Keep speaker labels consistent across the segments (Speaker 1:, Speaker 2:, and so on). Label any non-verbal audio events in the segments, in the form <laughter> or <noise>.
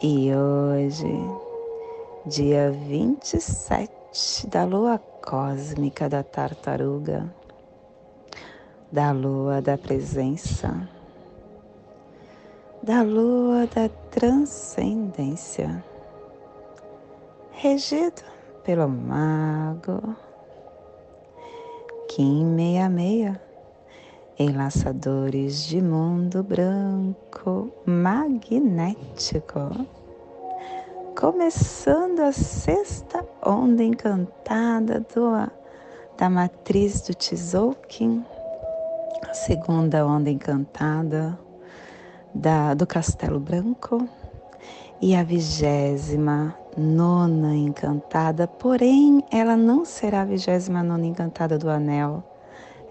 Speaker 1: E hoje, dia 27 da lua cósmica da tartaruga, da lua da presença, da lua da transcendência, regido pelo mago Kim 66 enlaçadores de mundo branco magnético. Começando a sexta onda encantada do, da matriz do Tzolk'in, a segunda onda encantada da, do Castelo Branco. E a vigésima nona encantada, porém ela não será a vigésima nona encantada do Anel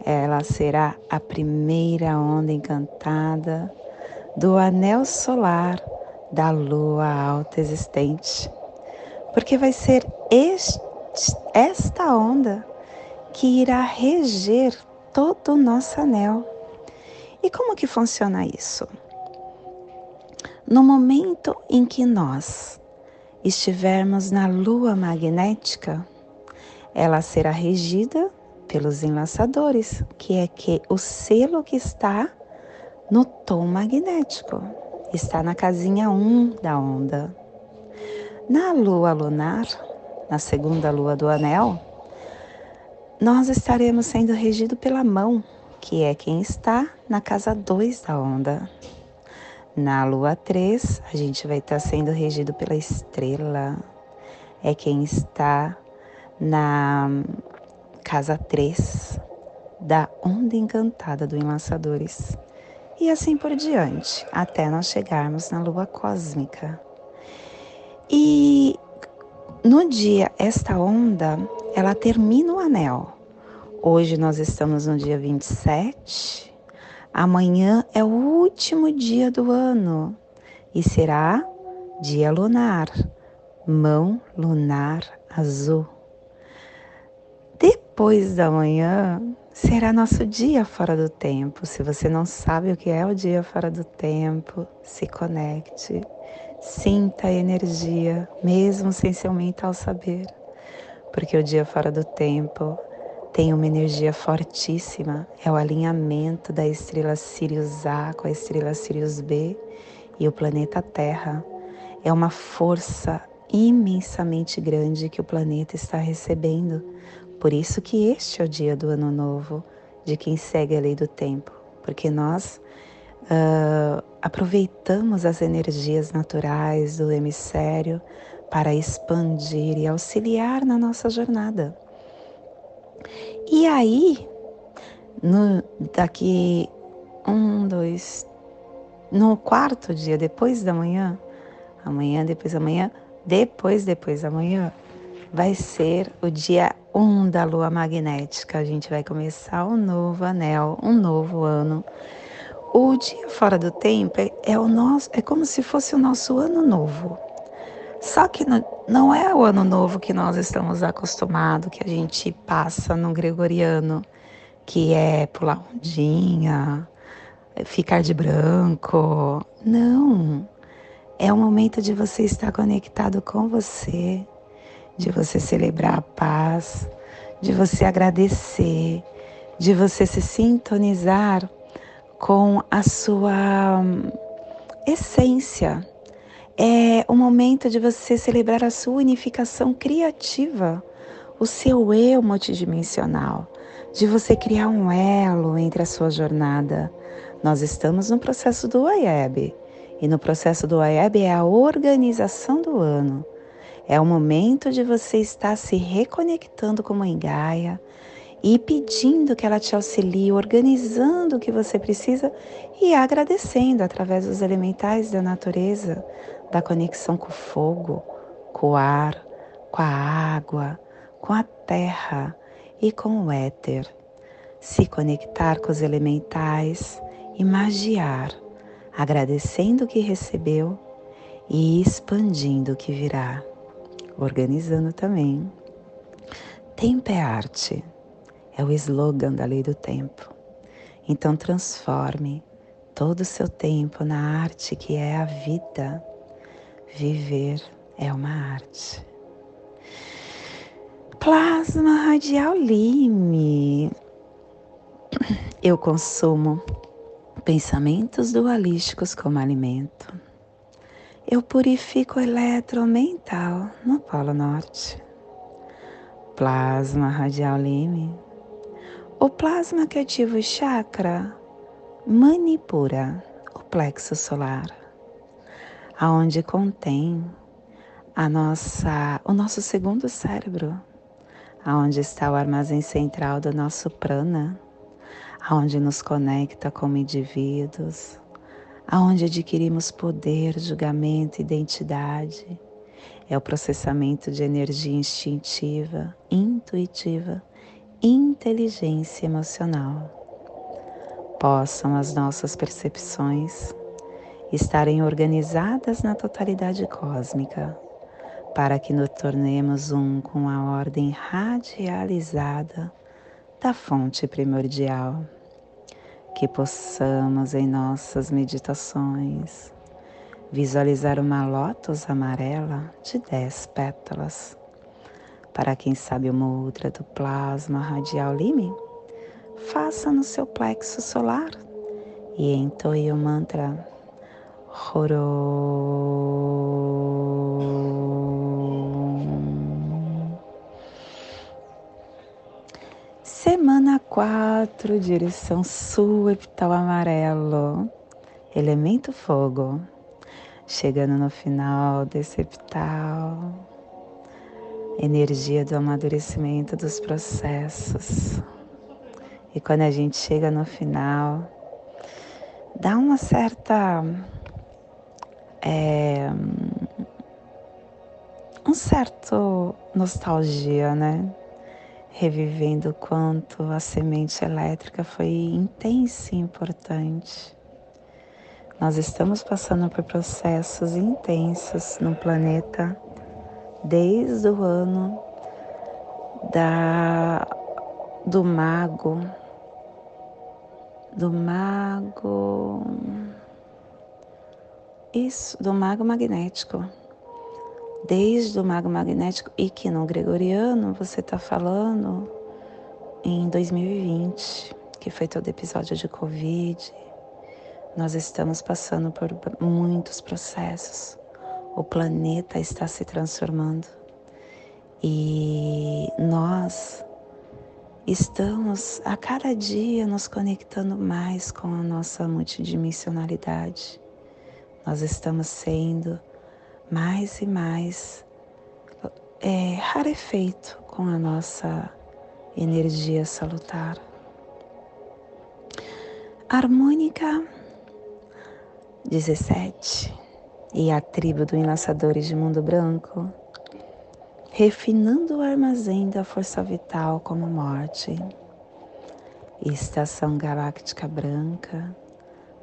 Speaker 1: ela será a primeira onda encantada do anel solar da lua alta existente, porque vai ser este, esta onda que irá reger todo o nosso anel. E como que funciona isso? No momento em que nós estivermos na lua magnética, ela será regida pelos enlaçadores, que é que o selo que está no tom magnético, está na casinha 1 da onda. Na lua lunar, na segunda lua do anel, nós estaremos sendo regidos pela mão, que é quem está na casa 2 da onda. Na lua 3, a gente vai estar sendo regido pela estrela, é quem está na casa 3 da onda encantada do Enlaçadores. E assim por diante, até nós chegarmos na lua cósmica. E no dia, esta onda, ela termina o anel. Hoje nós estamos no dia 27. Amanhã é o último dia do ano e será dia lunar, mão lunar azul. Depois da manhã será nosso dia fora do tempo. Se você não sabe o que é o dia fora do tempo, se conecte, sinta a energia, mesmo sem seu mental saber. Porque o dia fora do tempo tem uma energia fortíssima, é o alinhamento da estrela Sirius A com a estrela Sirius B e o planeta Terra. É uma força imensamente grande que o planeta está recebendo por isso que este é o dia do ano novo de quem segue a lei do tempo, porque nós uh, aproveitamos as energias naturais do hemisfério para expandir e auxiliar na nossa jornada. E aí, no, daqui um, dois, no quarto dia depois da manhã, amanhã, depois da manhã, depois, depois da manhã, vai ser o dia 1 um da lua magnética. A gente vai começar um novo anel, um novo ano. O dia fora do tempo é, é o nosso, é como se fosse o nosso ano novo. Só que não, não é o ano novo que nós estamos acostumados, que a gente passa no gregoriano, que é pular ondinha, ficar de branco. Não. É o momento de você estar conectado com você, de você celebrar a paz, de você agradecer, de você se sintonizar com a sua hum, essência. É o momento de você celebrar a sua unificação criativa, o seu eu multidimensional, de você criar um elo entre a sua jornada. Nós estamos no processo do AIEB, e no processo do AIEB é a organização do ano é o momento de você estar se reconectando com Mãe Gaia e pedindo que ela te auxilie, organizando o que você precisa e agradecendo através dos elementais da natureza, da conexão com o fogo, com o ar, com a água, com a terra e com o éter. Se conectar com os elementais e magiar, agradecendo o que recebeu e expandindo o que virá. Organizando também. Tempo é arte, é o slogan da lei do tempo. Então transforme todo o seu tempo na arte que é a vida. Viver é uma arte. Plasma radial lime. Eu consumo pensamentos dualísticos como alimento. Eu purifico o eletromental no Polo Norte. Plasma radial lime. O plasma que ativa o chakra manipura, o plexo solar, aonde contém a nossa, o nosso segundo cérebro, aonde está o armazém central do nosso prana, aonde nos conecta como indivíduos, aonde adquirimos poder, julgamento, identidade. É o processamento de energia instintiva, intuitiva, inteligência emocional. Possam as nossas percepções estarem organizadas na totalidade cósmica para que nos tornemos um com a ordem radializada da fonte primordial. Que possamos em nossas meditações visualizar uma lótus amarela de dez pétalas. Para quem sabe o mudra do plasma radial lime, faça no seu plexo solar e entoie o mantra Horo. Semana 4, direção sul, epital amarelo, elemento fogo. Chegando no final desse epital, energia do amadurecimento dos processos. E quando a gente chega no final, dá uma certa. É, um certo nostalgia, né? Revivendo o quanto a semente elétrica foi intensa e importante. Nós estamos passando por processos intensos no planeta desde o ano da do mago do mago isso do mago magnético desde o mago magnético e que no gregoriano você está falando em 2020, que foi todo episódio de Covid. Nós estamos passando por muitos processos. O planeta está se transformando e nós estamos a cada dia nos conectando mais com a nossa multidimensionalidade. Nós estamos sendo mais e mais é, rarefeito com a nossa energia salutar. Harmônica 17 e a tribo do Enlaçadores de Mundo Branco, refinando o armazém da força vital como morte. Estação Galáctica Branca,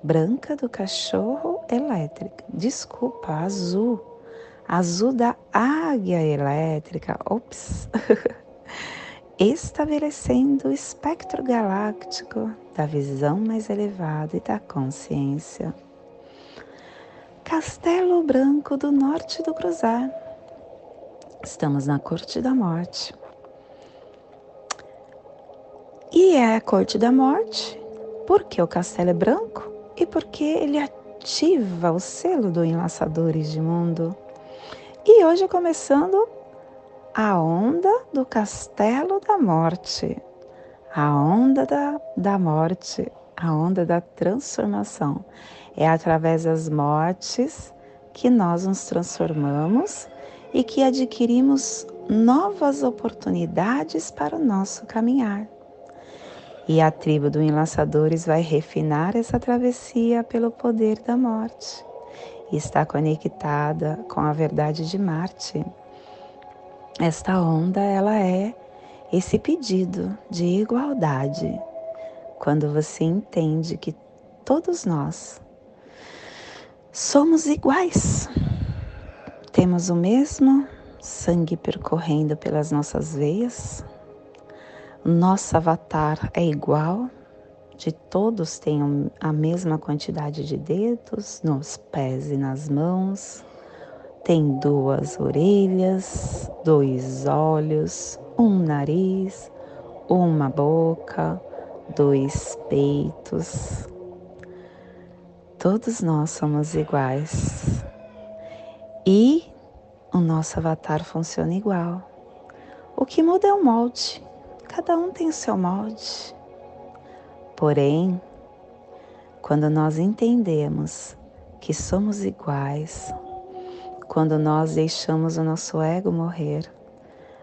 Speaker 1: branca do cachorro elétrica, desculpa, azul azul da águia elétrica, ops, <laughs> estabelecendo o espectro galáctico da visão mais elevada e da consciência. Castelo Branco do Norte do Cruzar. Estamos na Corte da Morte. E é a Corte da Morte porque o castelo é branco e porque ele ativa o selo do Enlaçadores de Mundo e hoje começando a onda do castelo da morte, a onda da, da morte, a onda da transformação. É através das mortes que nós nos transformamos e que adquirimos novas oportunidades para o nosso caminhar. E a tribo do Enlaçadores vai refinar essa travessia pelo poder da morte está conectada com a verdade de Marte. Esta onda ela é esse pedido de igualdade. Quando você entende que todos nós somos iguais, temos o mesmo sangue percorrendo pelas nossas veias, nosso avatar é igual, de todos têm a mesma quantidade de dedos nos pés e nas mãos, tem duas orelhas, dois olhos, um nariz, uma boca, dois peitos. Todos nós somos iguais. E o nosso avatar funciona igual. O que muda é o molde. Cada um tem o seu molde. Porém, quando nós entendemos que somos iguais, quando nós deixamos o nosso ego morrer,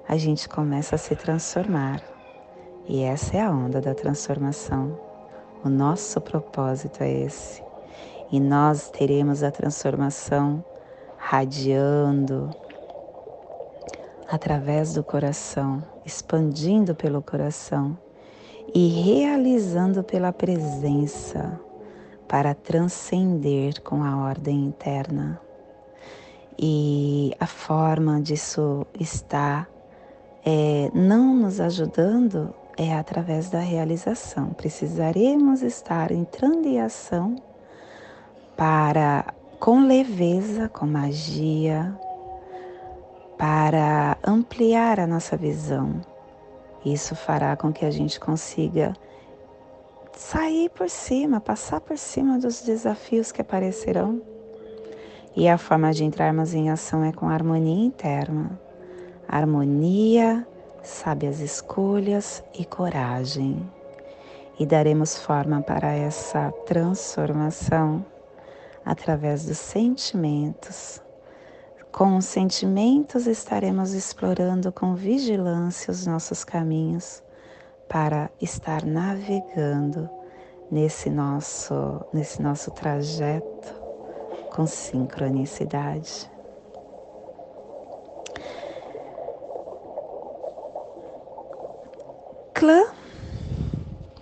Speaker 1: a gente começa a se transformar. E essa é a onda da transformação. O nosso propósito é esse. E nós teremos a transformação radiando através do coração, expandindo pelo coração e realizando pela presença para transcender com a ordem interna. E a forma disso está é, não nos ajudando é através da realização. Precisaremos estar entrando em ação para, com leveza, com magia, para ampliar a nossa visão. Isso fará com que a gente consiga sair por cima, passar por cima dos desafios que aparecerão. E a forma de entrarmos em ação é com harmonia interna harmonia, sábias escolhas e coragem. E daremos forma para essa transformação através dos sentimentos. Com os sentimentos estaremos explorando com vigilância os nossos caminhos para estar navegando nesse nosso, nesse nosso trajeto com sincronicidade. clã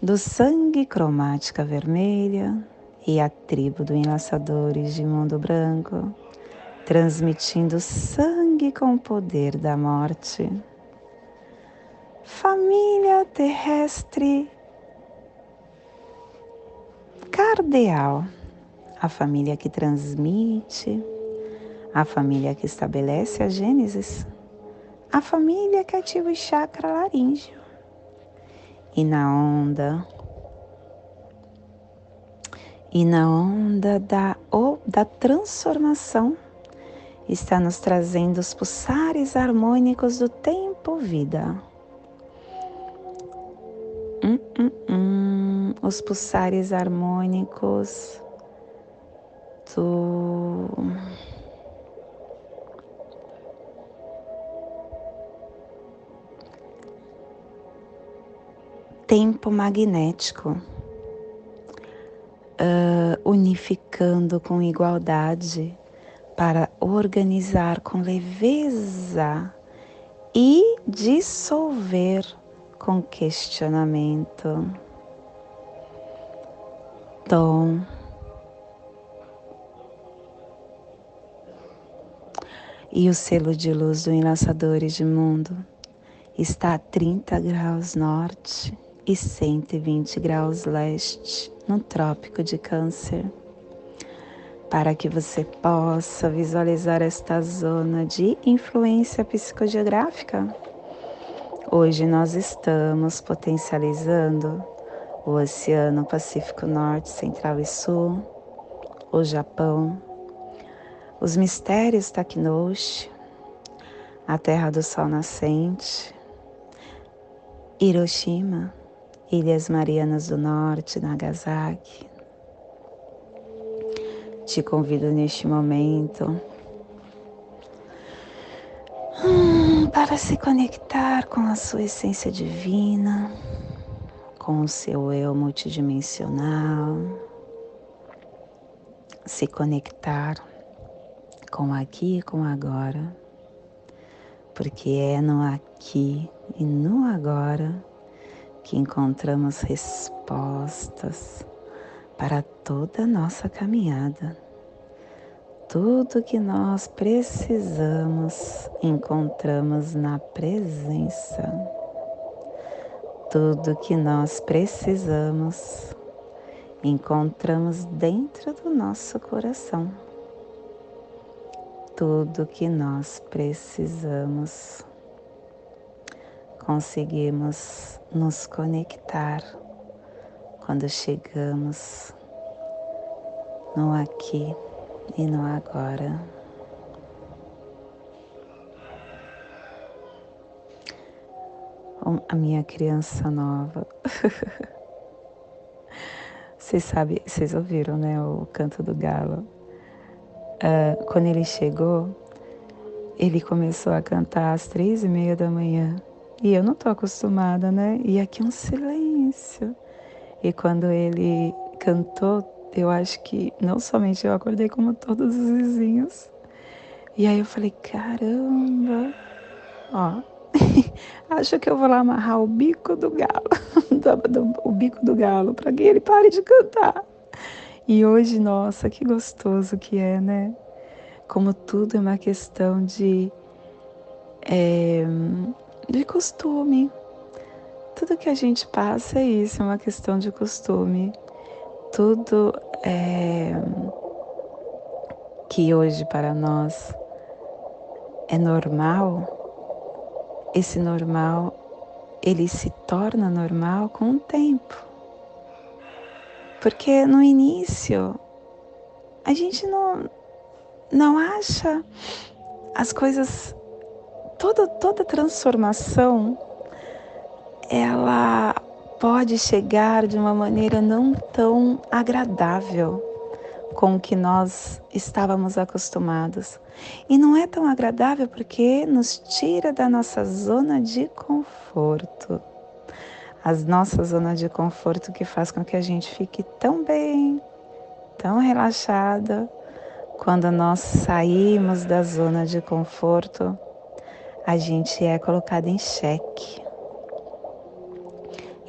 Speaker 1: do sangue cromática vermelha e a tribo do enlaçadores de mundo branco, transmitindo sangue com o poder da morte. Família terrestre. Cardeal, a família que transmite, a família que estabelece a Gênesis, a família que ativa o chakra laríngeo. E na onda. E na onda da, ou da transformação está nos trazendo os pulsares harmônicos do tempo-vida. Hum, hum, hum, os pulsares harmônicos do tempo magnético, uh, unificando com igualdade para organizar com leveza e dissolver com questionamento. Tom. E o selo de luz do Enlaçadores de Mundo está a 30 graus norte e 120 graus leste no Trópico de Câncer. Para que você possa visualizar esta zona de influência psicogeográfica, hoje nós estamos potencializando o Oceano Pacífico Norte, Central e Sul, o Japão, os mistérios Takinoshi, a Terra do Sol Nascente, Hiroshima, Ilhas Marianas do Norte, Nagasaki. Te convido neste momento. Hum, para se conectar com a sua essência divina, com o seu eu multidimensional, se conectar com aqui e com agora, porque é no aqui e no agora que encontramos respostas para toda a nossa caminhada. Tudo que nós precisamos encontramos na presença. Tudo que nós precisamos encontramos dentro do nosso coração. Tudo que nós precisamos conseguimos nos conectar quando chegamos no aqui e no agora. A minha criança nova. <laughs> Vocês sabem, vocês ouviram, né, o canto do galo. Uh, quando ele chegou, ele começou a cantar às três e meia da manhã. E eu não tô acostumada, né? E aqui um silêncio. E quando ele cantou, eu acho que não somente eu acordei, como todos os vizinhos. E aí eu falei, caramba, ó, <laughs> acho que eu vou lá amarrar o bico do galo, <laughs> o bico do galo, para que ele pare de cantar. E hoje, nossa, que gostoso que é, né? Como tudo é uma questão de, é, de costume, tudo que a gente passa é isso, é uma questão de costume. Tudo é que hoje para nós é normal, esse normal ele se torna normal com o tempo. Porque no início a gente não, não acha as coisas, toda, toda transformação ela pode chegar de uma maneira não tão agradável com o que nós estávamos acostumados. E não é tão agradável porque nos tira da nossa zona de conforto. As nossas zonas de conforto que faz com que a gente fique tão bem, tão relaxada. Quando nós saímos da zona de conforto, a gente é colocado em xeque.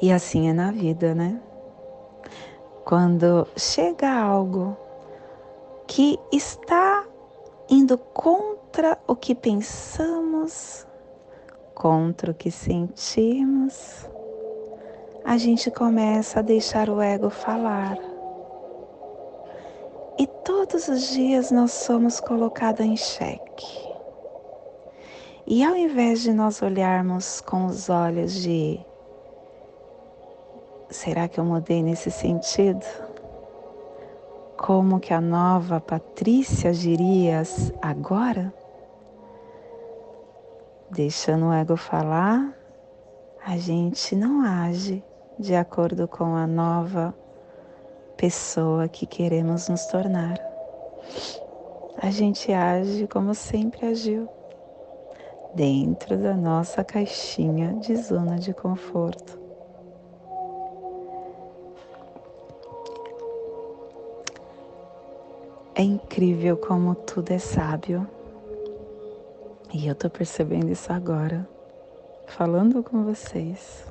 Speaker 1: E assim é na vida, né? Quando chega algo que está indo contra o que pensamos, contra o que sentimos, a gente começa a deixar o ego falar. E todos os dias nós somos colocados em xeque. E ao invés de nós olharmos com os olhos de Será que eu mudei nesse sentido? Como que a nova Patrícia agiria agora? Deixando o ego falar, a gente não age de acordo com a nova pessoa que queremos nos tornar. A gente age como sempre agiu, dentro da nossa caixinha de zona de conforto. É incrível como tudo é sábio. E eu tô percebendo isso agora, falando com vocês.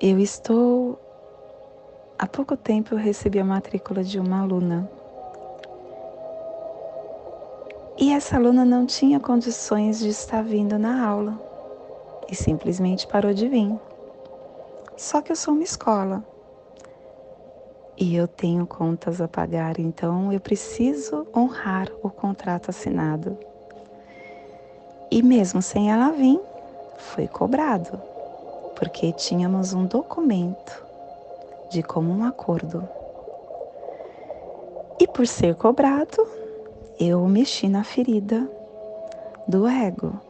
Speaker 1: Eu estou. Há pouco tempo eu recebi a matrícula de uma aluna. E essa aluna não tinha condições de estar vindo na aula e simplesmente parou de vir. Só que eu sou uma escola e eu tenho contas a pagar, então eu preciso honrar o contrato assinado. E mesmo sem ela vir, foi cobrado, porque tínhamos um documento de comum acordo. E por ser cobrado, eu mexi na ferida do ego.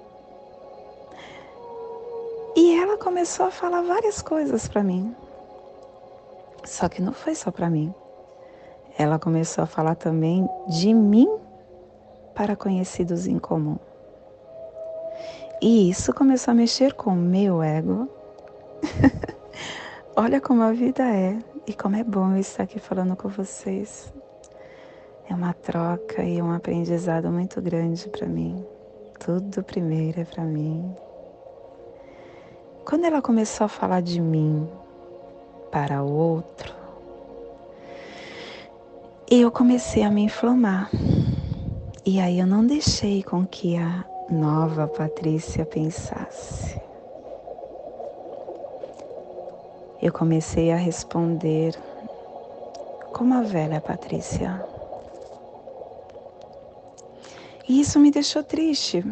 Speaker 1: E ela começou a falar várias coisas para mim. Só que não foi só para mim. Ela começou a falar também de mim para conhecidos em comum. E isso começou a mexer com o meu ego. <laughs> Olha como a vida é e como é bom eu estar aqui falando com vocês. é uma troca e um aprendizado muito grande para mim. Tudo primeiro é para mim. Quando ela começou a falar de mim para o outro, eu comecei a me inflamar. E aí eu não deixei com que a nova Patrícia pensasse. Eu comecei a responder como a velha Patrícia. E isso me deixou triste,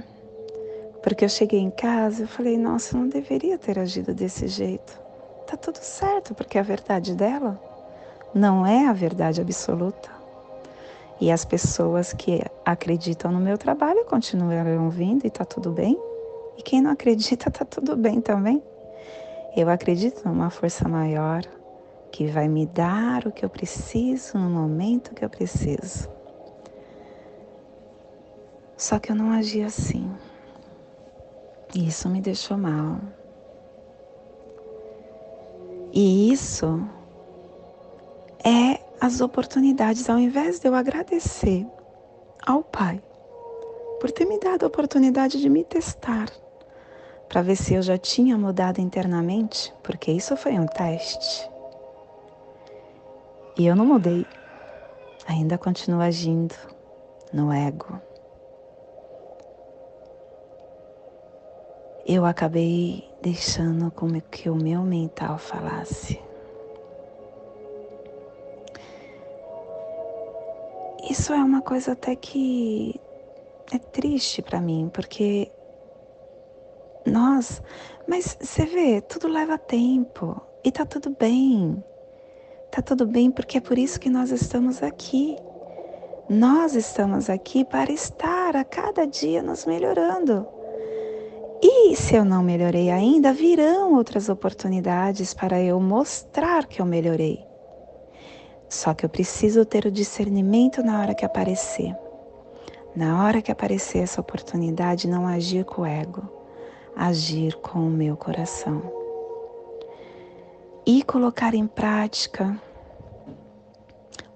Speaker 1: porque eu cheguei em casa e falei: nossa, eu não deveria ter agido desse jeito. Tá tudo certo, porque a verdade dela não é a verdade absoluta. E as pessoas que acreditam no meu trabalho continuarão vindo e tá tudo bem. E quem não acredita, tá tudo bem também. Eu acredito numa força maior que vai me dar o que eu preciso no momento que eu preciso. Só que eu não agi assim. E isso me deixou mal. E isso é as oportunidades, ao invés de eu agradecer ao Pai por ter me dado a oportunidade de me testar, para ver se eu já tinha mudado internamente, porque isso foi um teste. E eu não mudei, ainda continuo agindo no ego. Eu acabei deixando como que o meu mental falasse. Isso é uma coisa até que é triste para mim, porque nós, mas você vê, tudo leva tempo e tá tudo bem. Tá tudo bem porque é por isso que nós estamos aqui. Nós estamos aqui para estar a cada dia nos melhorando. E se eu não melhorei ainda, virão outras oportunidades para eu mostrar que eu melhorei. Só que eu preciso ter o discernimento na hora que aparecer. Na hora que aparecer essa oportunidade, não agir com o ego, agir com o meu coração. E colocar em prática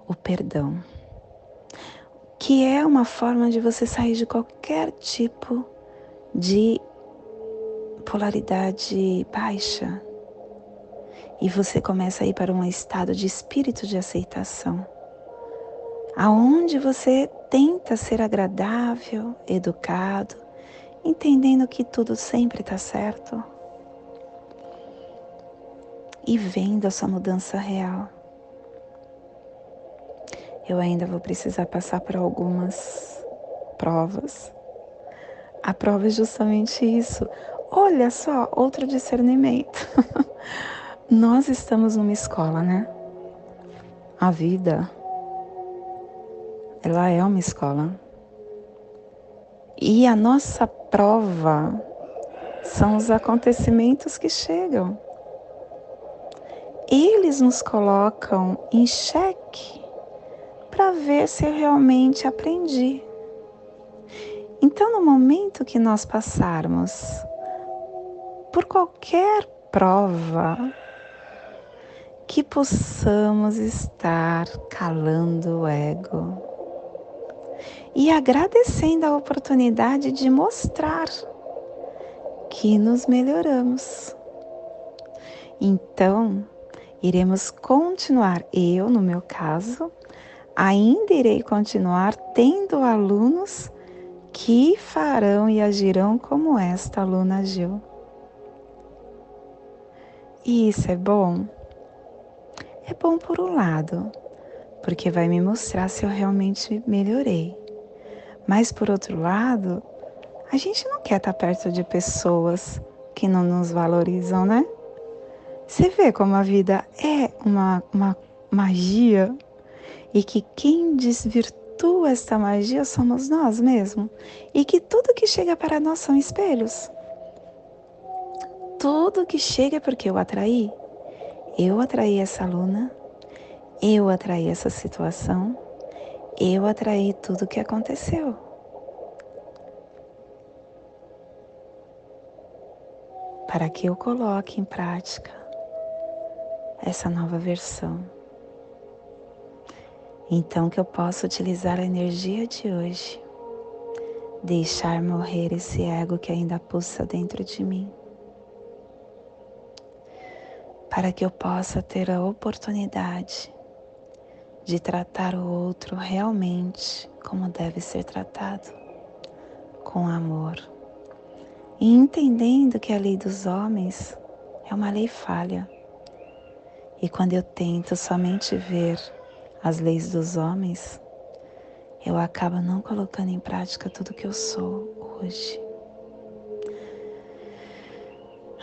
Speaker 1: o perdão, que é uma forma de você sair de qualquer tipo de polaridade baixa, e você começa a ir para um estado de espírito de aceitação, aonde você tenta ser agradável, educado, entendendo que tudo sempre está certo e vendo a sua mudança real. Eu ainda vou precisar passar por algumas provas. A prova é justamente isso. Olha só, outro discernimento. <laughs> Nós estamos numa escola, né? A vida, ela é uma escola. E a nossa prova são os acontecimentos que chegam. Eles nos colocam em xeque para ver se eu realmente aprendi. Então, no momento que nós passarmos por qualquer prova, que possamos estar calando o ego e agradecendo a oportunidade de mostrar que nos melhoramos. Então, iremos continuar, eu, no meu caso, ainda irei continuar tendo alunos que farão e agirão como esta aluna agiu. E isso é bom? É bom por um lado, porque vai me mostrar se eu realmente melhorei. Mas por outro lado, a gente não quer estar perto de pessoas que não nos valorizam, né? Você vê como a vida é uma, uma magia e que quem desvirtua esta magia somos nós mesmos e que tudo que chega para nós são espelhos. Tudo que chega é porque eu atraí. Eu atraí essa aluna, eu atraí essa situação, eu atraí tudo o que aconteceu. Para que eu coloque em prática essa nova versão. Então que eu possa utilizar a energia de hoje, deixar morrer esse ego que ainda pulsa dentro de mim, para que eu possa ter a oportunidade de tratar o outro realmente como deve ser tratado, com amor. E entendendo que a lei dos homens é uma lei falha. E quando eu tento somente ver as leis dos homens, eu acabo não colocando em prática tudo que eu sou hoje.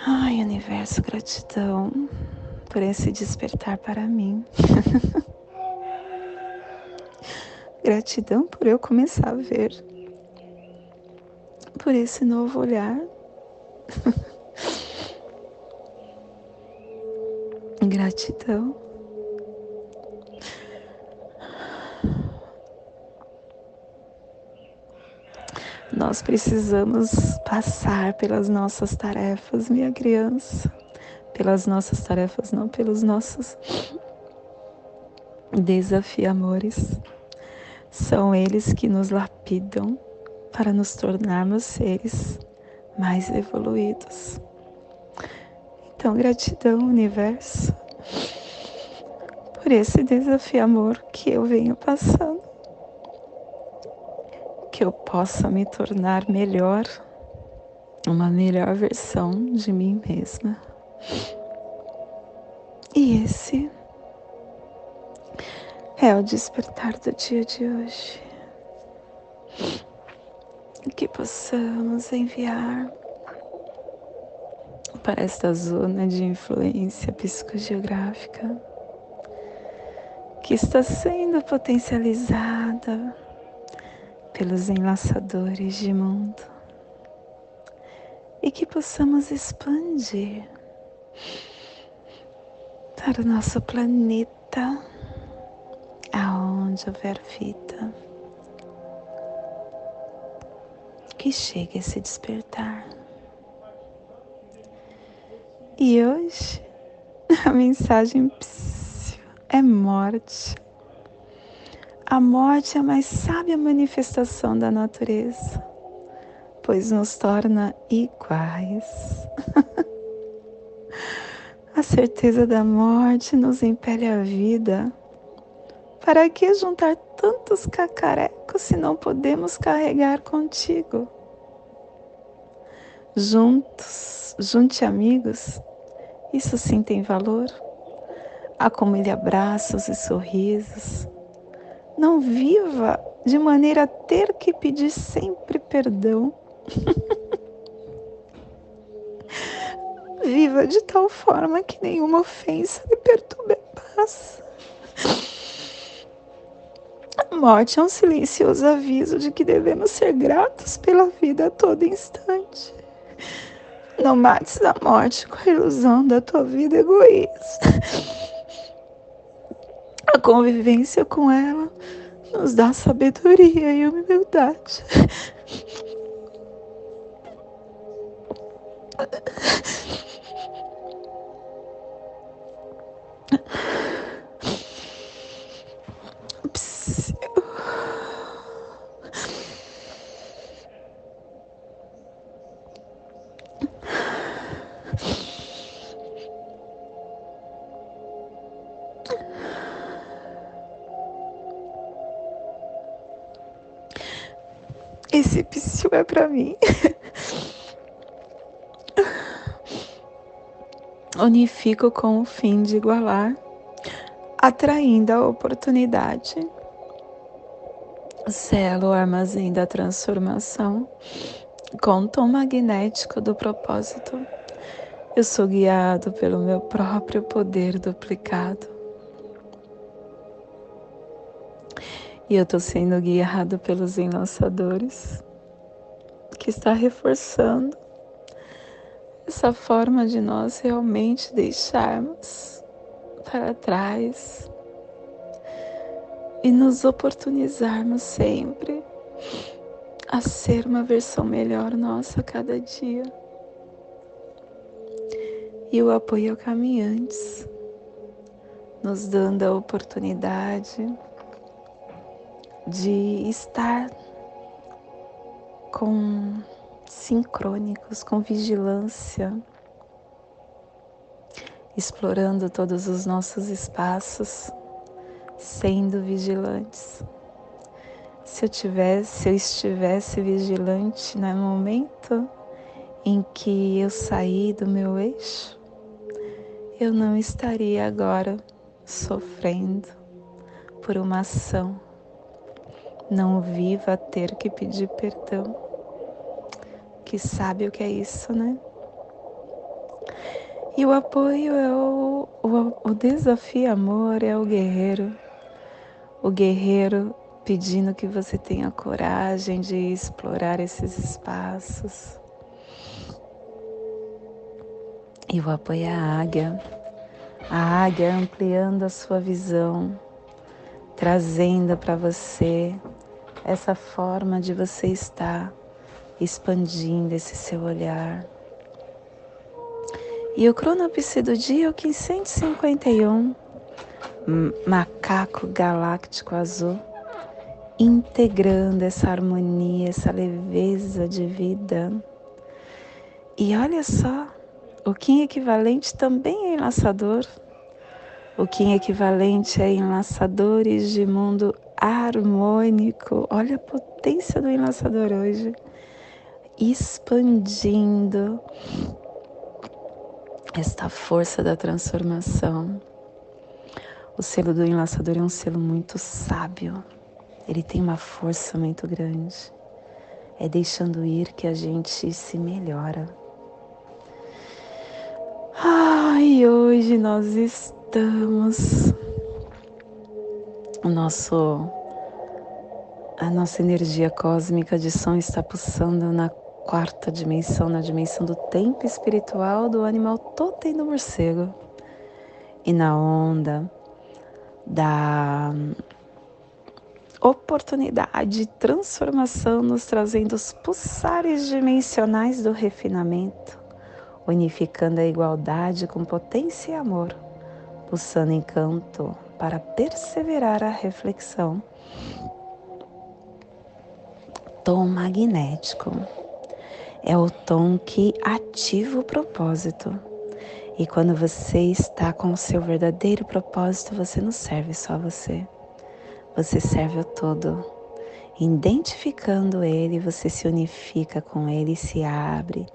Speaker 1: Ai, universo, gratidão por esse despertar para mim. <laughs> Gratidão por eu começar a ver, por esse novo olhar. <laughs> Gratidão. Nós precisamos passar pelas nossas tarefas, minha criança. Pelas nossas tarefas, não pelos nossos desafiamores. São eles que nos lapidam para nos tornarmos seres mais evoluídos. Então, gratidão, universo, por esse desafio amor que eu venho passando. Que eu possa me tornar melhor, uma melhor versão de mim mesma. E esse é o despertar do dia de hoje. Que possamos enviar para esta zona de influência psicogeográfica que está sendo potencializada pelos enlaçadores de mundo e que possamos expandir para o nosso planeta aonde houver vida, que chegue a se despertar. E hoje <laughs> a mensagem é morte. A morte é a mais sábia manifestação da natureza, pois nos torna iguais. <laughs> a certeza da morte nos impele à vida para que juntar tantos cacarecos se não podemos carregar contigo? Juntos, junte amigos, isso sim tem valor. Acumule abraços e sorrisos. Não viva de maneira a ter que pedir sempre perdão. <laughs> Viva de tal forma que nenhuma ofensa lhe perturbe a paz. A morte é um silencioso aviso de que devemos ser gratos pela vida a todo instante. Não mates a morte com a ilusão da tua vida egoísta. A convivência com ela nos dá sabedoria e humildade. Esse psiu é para mim. Unifico com o fim de igualar, atraindo a oportunidade. Selo o armazém da transformação com tom magnético do propósito. Eu sou guiado pelo meu próprio poder duplicado. E eu estou sendo guiado pelos enlaçadores, que está reforçando essa forma de nós realmente deixarmos para trás e nos oportunizarmos sempre a ser uma versão melhor nossa a cada dia. E o apoio caminhantes, nos dando a oportunidade de estar com sincrônicos, com vigilância, explorando todos os nossos espaços, sendo vigilantes. Se eu tivesse, se eu estivesse vigilante no momento em que eu saí do meu eixo, eu não estaria agora sofrendo por uma ação não viva a ter que pedir perdão. Que sabe o que é isso, né? E o apoio é o, o, o desafio amor é o guerreiro. O guerreiro pedindo que você tenha coragem de explorar esses espaços. E o apoio é a águia. A águia ampliando a sua visão, trazendo para você essa forma de você estar expandindo esse seu olhar. E o cronopse do dia é o 551, macaco galáctico azul, integrando essa harmonia, essa leveza de vida. E olha só, o Kim equivalente também é enlaçador. O Kim equivalente é enlaçadores de mundo harmônico. Olha a potência do enlaçador hoje. Expandindo esta força da transformação. O selo do enlaçador é um selo muito sábio. Ele tem uma força muito grande. É deixando ir que a gente se melhora. Ai, hoje nós estamos o nosso a nossa energia cósmica de som está pulsando na quarta dimensão, na dimensão do tempo espiritual do animal totem do morcego. E na onda da oportunidade de transformação nos trazendo os pulsares dimensionais do refinamento, unificando a igualdade com potência e amor, pulsando encanto para perseverar a reflexão. Tom magnético é o tom que ativa o propósito. E quando você está com o seu verdadeiro propósito, você não serve só a você. Você serve o todo. Identificando ele, você se unifica com ele e se abre.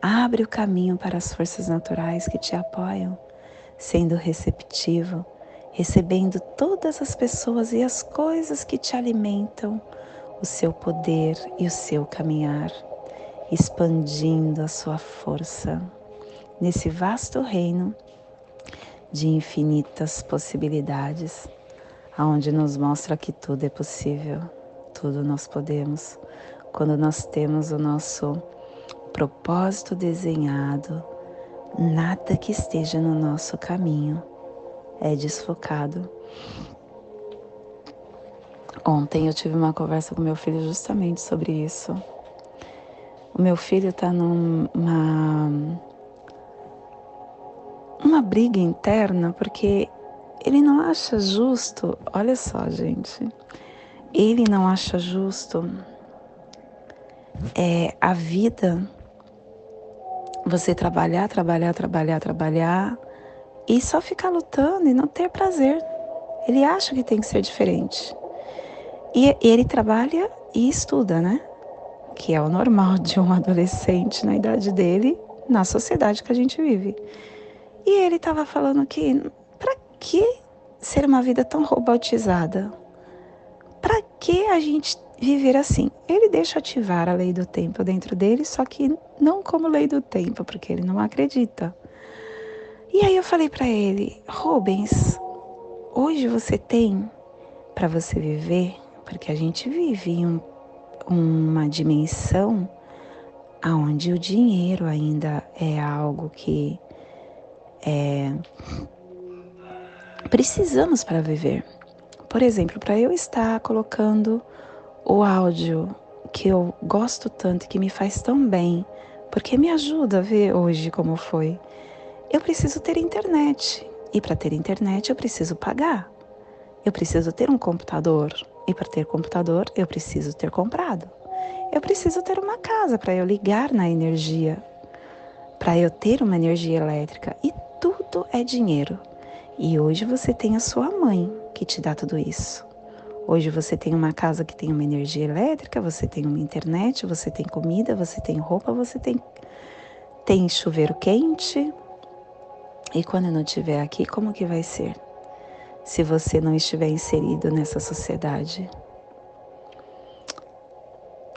Speaker 1: Abre o caminho para as forças naturais que te apoiam, sendo receptivo recebendo todas as pessoas e as coisas que te alimentam, o seu poder e o seu caminhar, expandindo a sua força nesse vasto reino de infinitas possibilidades, aonde nos mostra que tudo é possível, tudo nós podemos, quando nós temos o nosso propósito desenhado, nada que esteja no nosso caminho é desfocado. Ontem eu tive uma conversa com meu filho justamente sobre isso. O meu filho está numa uma briga interna porque ele não acha justo, olha só, gente. Ele não acha justo é, a vida você trabalhar, trabalhar, trabalhar, trabalhar e só ficar lutando e não ter prazer. Ele acha que tem que ser diferente. E ele trabalha e estuda, né? Que é o normal de um <laughs> adolescente na idade dele, na sociedade que a gente vive. E ele estava falando que para que ser uma vida tão robotizada? Para que a gente viver assim? Ele deixa ativar a lei do tempo dentro dele, só que não como lei do tempo, porque ele não acredita. E aí eu falei para ele, Rubens, hoje você tem para você viver, porque a gente vive em um, uma dimensão aonde o dinheiro ainda é algo que é, precisamos para viver. Por exemplo, para eu estar colocando o áudio que eu gosto tanto, que me faz tão bem, porque me ajuda a ver hoje como foi eu preciso ter internet. E para ter internet eu preciso pagar. Eu preciso ter um computador. E para ter computador, eu preciso ter comprado. Eu preciso ter uma casa para eu ligar na energia, para eu ter uma energia elétrica. E tudo é dinheiro. E hoje você tem a sua mãe que te dá tudo isso. Hoje você tem uma casa que tem uma energia elétrica, você tem uma internet, você tem comida, você tem roupa, você tem tem chuveiro quente. E quando não estiver aqui, como que vai ser? Se você não estiver inserido nessa sociedade.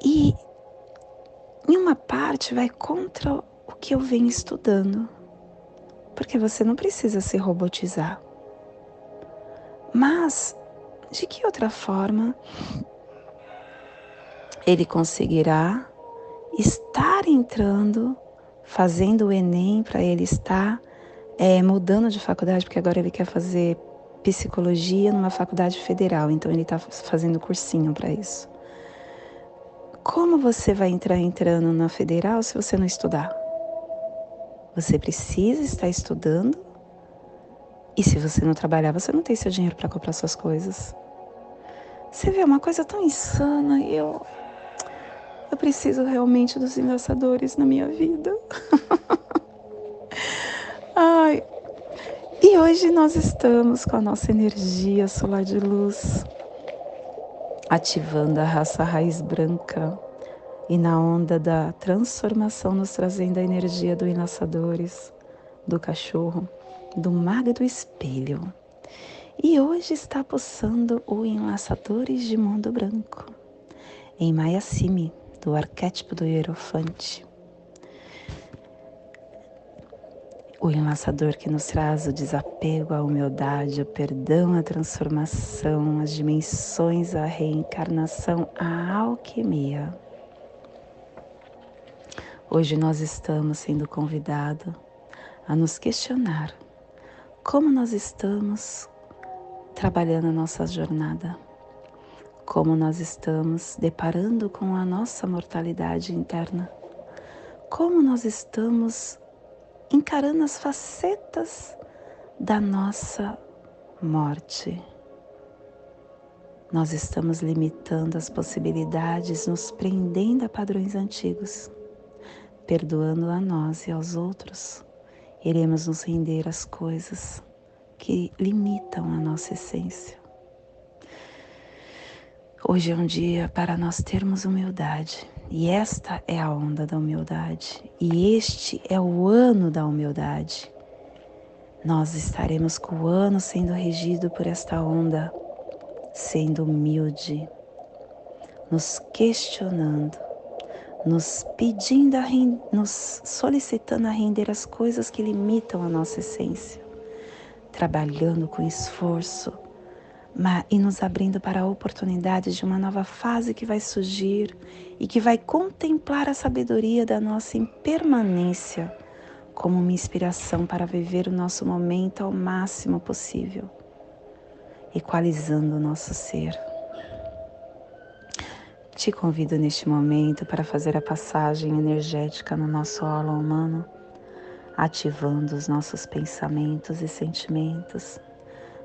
Speaker 1: E em uma parte vai contra o que eu venho estudando. Porque você não precisa se robotizar. Mas de que outra forma ele conseguirá estar entrando, fazendo o Enem para ele estar é, mudando de faculdade, porque agora ele quer fazer psicologia numa faculdade federal, então ele está fazendo cursinho para isso. Como você vai entrar entrando na federal se você não estudar? Você precisa estar estudando e se você não trabalhar, você não tem seu dinheiro para comprar suas coisas. Você vê uma coisa tão insana e eu. Eu preciso realmente dos enlaçadores na minha vida. <laughs> Ai. E hoje nós estamos com a nossa energia solar de luz ativando a raça raiz branca e na onda da transformação nos trazendo a energia do enlaçadores, do cachorro, do mago do espelho e hoje está pulsando o Enlaçadores de Mundo Branco, em Mayasimi, do arquétipo do Hierofante. O enlaçador que nos traz o desapego, a humildade, o perdão, a transformação, as dimensões, a reencarnação, a alquimia. Hoje nós estamos sendo convidados a nos questionar como nós estamos trabalhando a nossa jornada, como nós estamos deparando com a nossa mortalidade interna, como nós estamos encarando as facetas da nossa morte. Nós estamos limitando as possibilidades, nos prendendo a padrões antigos, perdoando a nós e aos outros. Iremos nos render às coisas que limitam a nossa essência. Hoje é um dia para nós termos humildade, e esta é a onda da humildade, e este é o ano da humildade. Nós estaremos com o ano sendo regido por esta onda, sendo humilde, nos questionando, nos pedindo, a, nos solicitando a render as coisas que limitam a nossa essência trabalhando com esforço e nos abrindo para a oportunidade de uma nova fase que vai surgir e que vai contemplar a sabedoria da nossa impermanência como uma inspiração para viver o nosso momento ao máximo possível, equalizando o nosso ser. Te convido neste momento para fazer a passagem energética no nosso aula humano ativando os nossos pensamentos e sentimentos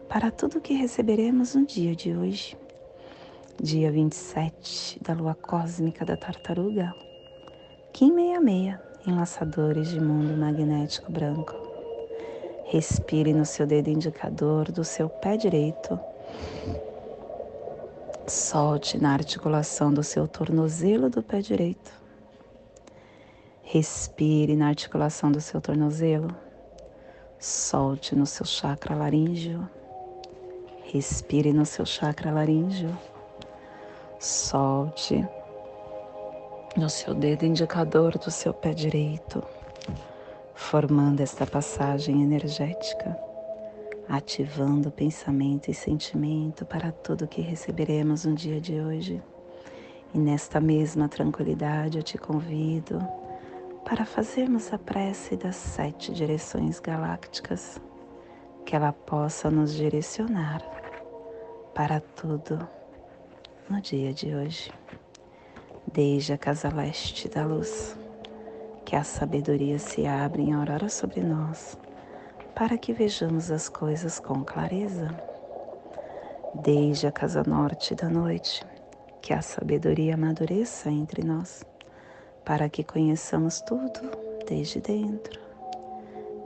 Speaker 1: para tudo que receberemos no dia de hoje, dia 27 da lua cósmica da tartaruga, Kim 66, enlaçadores de mundo magnético branco. Respire no seu dedo indicador do seu pé direito. Solte na articulação do seu tornozelo do pé direito. Respire na articulação do seu tornozelo. Solte no seu chakra laríngeo. Respire no seu chakra laríngeo. Solte no seu dedo indicador do seu pé direito, formando esta passagem energética, ativando pensamento e sentimento para tudo que receberemos no dia de hoje. E nesta mesma tranquilidade eu te convido para fazermos a prece das sete direções galácticas, que ela possa nos direcionar para tudo no dia de hoje. Desde a casa leste da luz, que a sabedoria se abra em aurora sobre nós, para que vejamos as coisas com clareza. desde a casa norte da noite, que a sabedoria amadureça entre nós, para que conheçamos tudo desde dentro,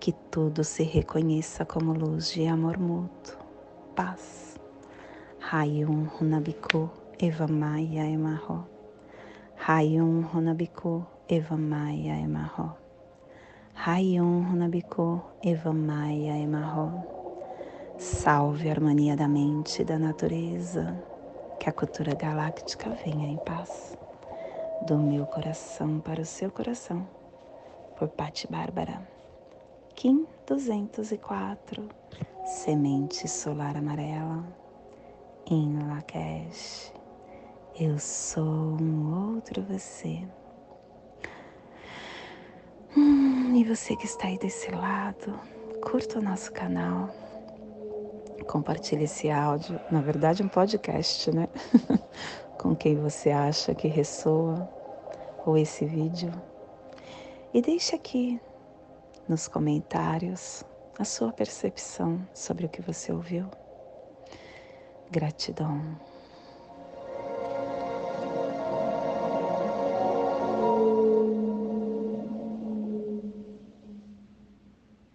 Speaker 1: que tudo se reconheça como luz de amor mútuo, paz. Rayum Runabiku Evamaya Emarro. Rayum Runabiku Evamaya Emarro. Rayum Runabiku Evamaya Emarro. Salve a harmonia da mente e da natureza. Que a cultura galáctica venha em paz. Do meu coração para o seu coração. Por Pati Bárbara. Kim 204, Semente Solar Amarela, em Lakesh. Eu sou um outro você. Hum, e você que está aí desse lado, curta o nosso canal, compartilhe esse áudio, na verdade um podcast, né? <laughs> Com quem você acha que ressoa, ou esse vídeo. E deixe aqui nos comentários a sua percepção sobre o que você ouviu. Gratidão.